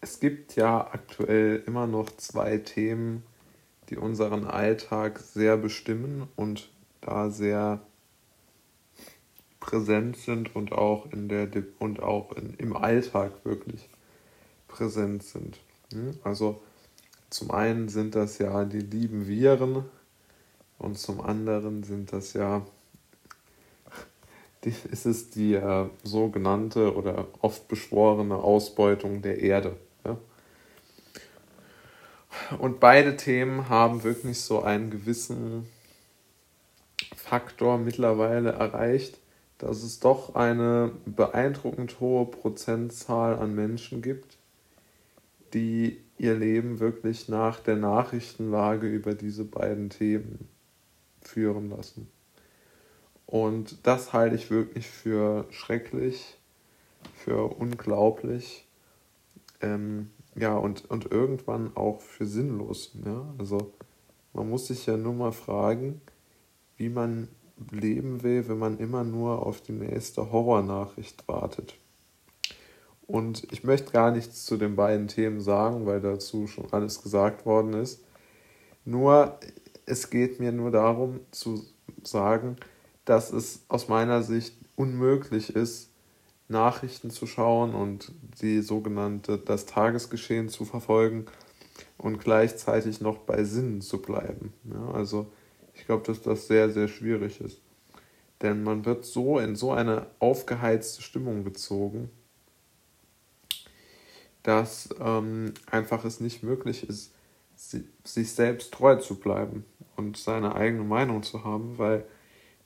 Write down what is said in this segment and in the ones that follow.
es gibt ja aktuell immer noch zwei Themen, die unseren Alltag sehr bestimmen und da sehr präsent sind und auch in der und auch in, im Alltag wirklich präsent sind. Hm? Also zum einen sind das ja die lieben Viren und zum anderen sind das ja die, ist es die äh, sogenannte oder oft beschworene Ausbeutung der Erde. Und beide Themen haben wirklich so einen gewissen Faktor mittlerweile erreicht, dass es doch eine beeindruckend hohe Prozentzahl an Menschen gibt, die ihr Leben wirklich nach der Nachrichtenlage über diese beiden Themen führen lassen. Und das halte ich wirklich für schrecklich, für unglaublich, ähm, ja, und, und irgendwann auch für sinnlos. Ja? Also man muss sich ja nur mal fragen, wie man leben will, wenn man immer nur auf die nächste Horrornachricht wartet. Und ich möchte gar nichts zu den beiden Themen sagen, weil dazu schon alles gesagt worden ist. Nur, es geht mir nur darum zu sagen, dass es aus meiner Sicht unmöglich ist, Nachrichten zu schauen und die sogenannte das Tagesgeschehen zu verfolgen und gleichzeitig noch bei Sinnen zu bleiben. Ja, also ich glaube, dass das sehr, sehr schwierig ist. Denn man wird so in so eine aufgeheizte Stimmung gezogen, dass ähm, einfach es nicht möglich ist, sich selbst treu zu bleiben und seine eigene Meinung zu haben, weil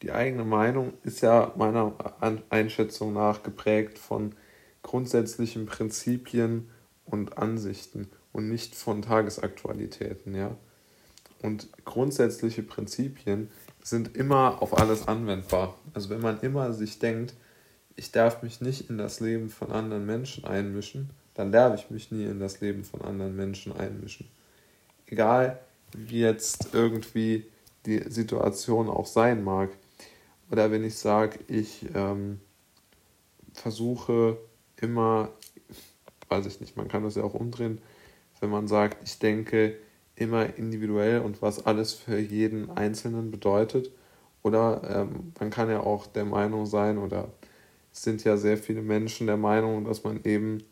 die eigene Meinung ist ja meiner Einschätzung nach geprägt von grundsätzlichen Prinzipien und Ansichten und nicht von Tagesaktualitäten, ja. Und grundsätzliche Prinzipien sind immer auf alles anwendbar. Also wenn man immer sich denkt, ich darf mich nicht in das Leben von anderen Menschen einmischen, dann darf ich mich nie in das Leben von anderen Menschen einmischen. Egal wie jetzt irgendwie die Situation auch sein mag. Oder wenn ich sage, ich ähm, versuche immer, weiß ich nicht, man kann das ja auch umdrehen, wenn man sagt, ich denke immer individuell und was alles für jeden Einzelnen bedeutet. Oder ähm, man kann ja auch der Meinung sein, oder es sind ja sehr viele Menschen der Meinung, dass man eben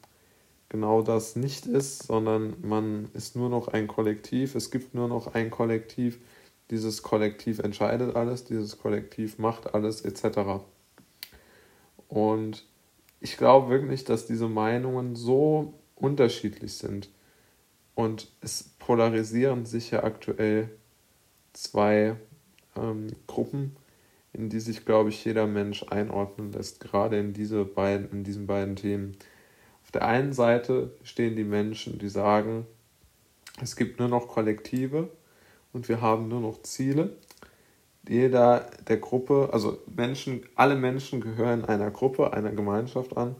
genau das nicht ist, sondern man ist nur noch ein Kollektiv, es gibt nur noch ein Kollektiv, dieses Kollektiv entscheidet alles, dieses Kollektiv macht alles etc. Und ich glaube wirklich, dass diese Meinungen so unterschiedlich sind und es polarisieren sich ja aktuell zwei ähm, Gruppen, in die sich, glaube ich, jeder Mensch einordnen lässt, gerade in, diese beiden, in diesen beiden Themen. Auf der einen Seite stehen die Menschen, die sagen, es gibt nur noch Kollektive und wir haben nur noch Ziele. Jeder der Gruppe, also Menschen, alle Menschen gehören einer Gruppe, einer Gemeinschaft an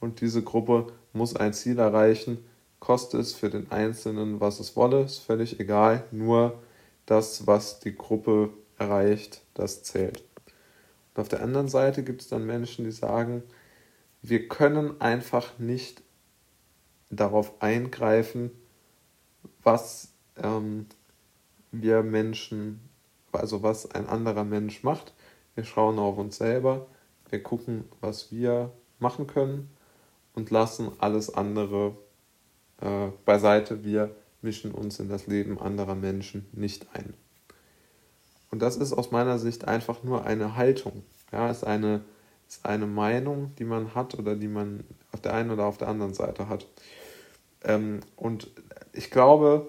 und diese Gruppe muss ein Ziel erreichen, koste es für den Einzelnen, was es wolle, ist völlig egal, nur das, was die Gruppe erreicht, das zählt. Und auf der anderen Seite gibt es dann Menschen, die sagen, wir können einfach nicht darauf eingreifen, was ähm, wir Menschen, also was ein anderer Mensch macht. Wir schauen auf uns selber, wir gucken, was wir machen können und lassen alles andere äh, beiseite. Wir mischen uns in das Leben anderer Menschen nicht ein. Und das ist aus meiner Sicht einfach nur eine Haltung. Ja, ist eine, ist eine Meinung, die man hat oder die man auf der einen oder auf der anderen Seite hat. Ähm, und ich glaube,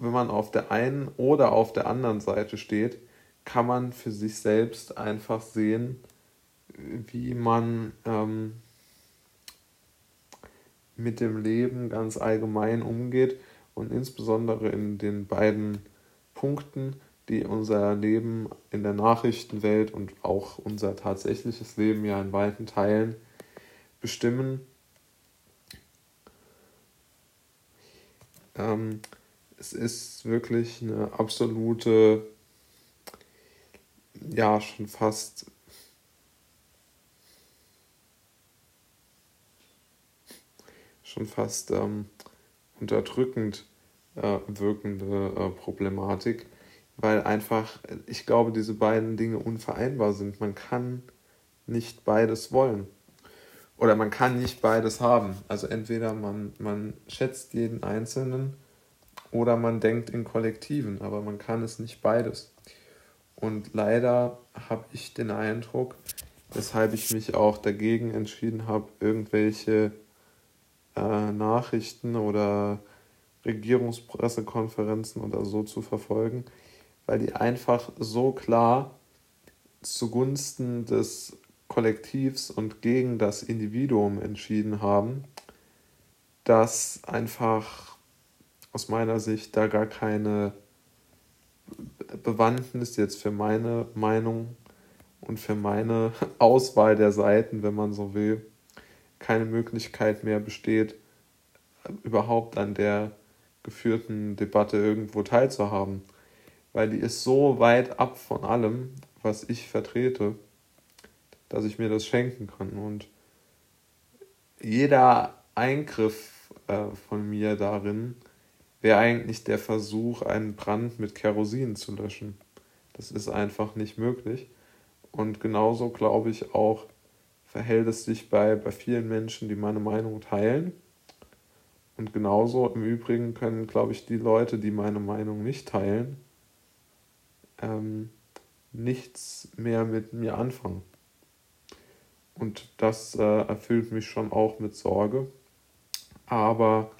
wenn man auf der einen oder auf der anderen Seite steht, kann man für sich selbst einfach sehen, wie man ähm, mit dem Leben ganz allgemein umgeht und insbesondere in den beiden Punkten, die unser Leben in der Nachrichtenwelt und auch unser tatsächliches Leben ja in weiten Teilen bestimmen. Ähm, es ist wirklich eine absolute, ja, schon fast schon fast ähm, unterdrückend äh, wirkende äh, Problematik, weil einfach, ich glaube, diese beiden Dinge unvereinbar sind. Man kann nicht beides wollen. Oder man kann nicht beides haben. Also entweder man, man schätzt jeden Einzelnen oder man denkt in Kollektiven, aber man kann es nicht beides. Und leider habe ich den Eindruck, weshalb ich mich auch dagegen entschieden habe, irgendwelche äh, Nachrichten oder Regierungspressekonferenzen oder so zu verfolgen, weil die einfach so klar zugunsten des Kollektivs und gegen das Individuum entschieden haben, dass einfach aus meiner Sicht da gar keine Bewandtnis jetzt für meine Meinung und für meine Auswahl der Seiten, wenn man so will, keine Möglichkeit mehr besteht, überhaupt an der geführten Debatte irgendwo teilzuhaben. Weil die ist so weit ab von allem, was ich vertrete, dass ich mir das schenken kann. Und jeder Eingriff äh, von mir darin wäre eigentlich der Versuch, einen Brand mit Kerosin zu löschen. Das ist einfach nicht möglich. Und genauso glaube ich auch, verhält es sich bei, bei vielen Menschen, die meine Meinung teilen. Und genauso im Übrigen können, glaube ich, die Leute, die meine Meinung nicht teilen, ähm, nichts mehr mit mir anfangen. Und das äh, erfüllt mich schon auch mit Sorge. Aber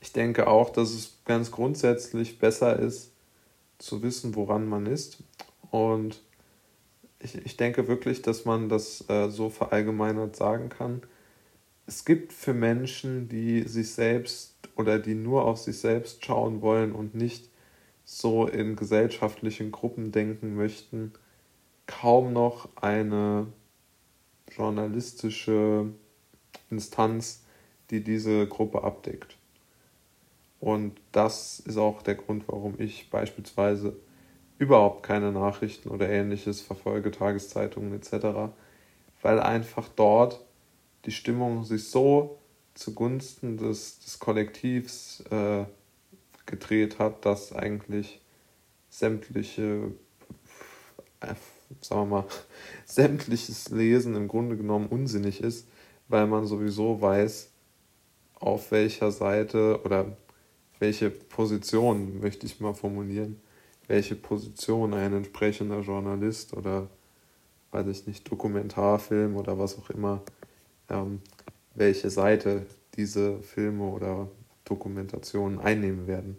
ich denke auch, dass es ganz grundsätzlich besser ist, zu wissen, woran man ist. Und ich, ich denke wirklich, dass man das äh, so verallgemeinert sagen kann. Es gibt für Menschen, die sich selbst oder die nur auf sich selbst schauen wollen und nicht so in gesellschaftlichen Gruppen denken möchten, kaum noch eine journalistische Instanz, die diese Gruppe abdeckt. Und das ist auch der Grund, warum ich beispielsweise überhaupt keine Nachrichten oder ähnliches verfolge, Tageszeitungen etc., weil einfach dort die Stimmung sich so zugunsten des, des Kollektivs äh, gedreht hat, dass eigentlich sämtliche, äh, sagen wir mal, sämtliches Lesen im Grunde genommen unsinnig ist, weil man sowieso weiß, auf welcher Seite oder welche Position, möchte ich mal formulieren, welche Position ein entsprechender Journalist oder, weiß ich nicht, Dokumentarfilm oder was auch immer, ähm, welche Seite diese Filme oder Dokumentationen einnehmen werden.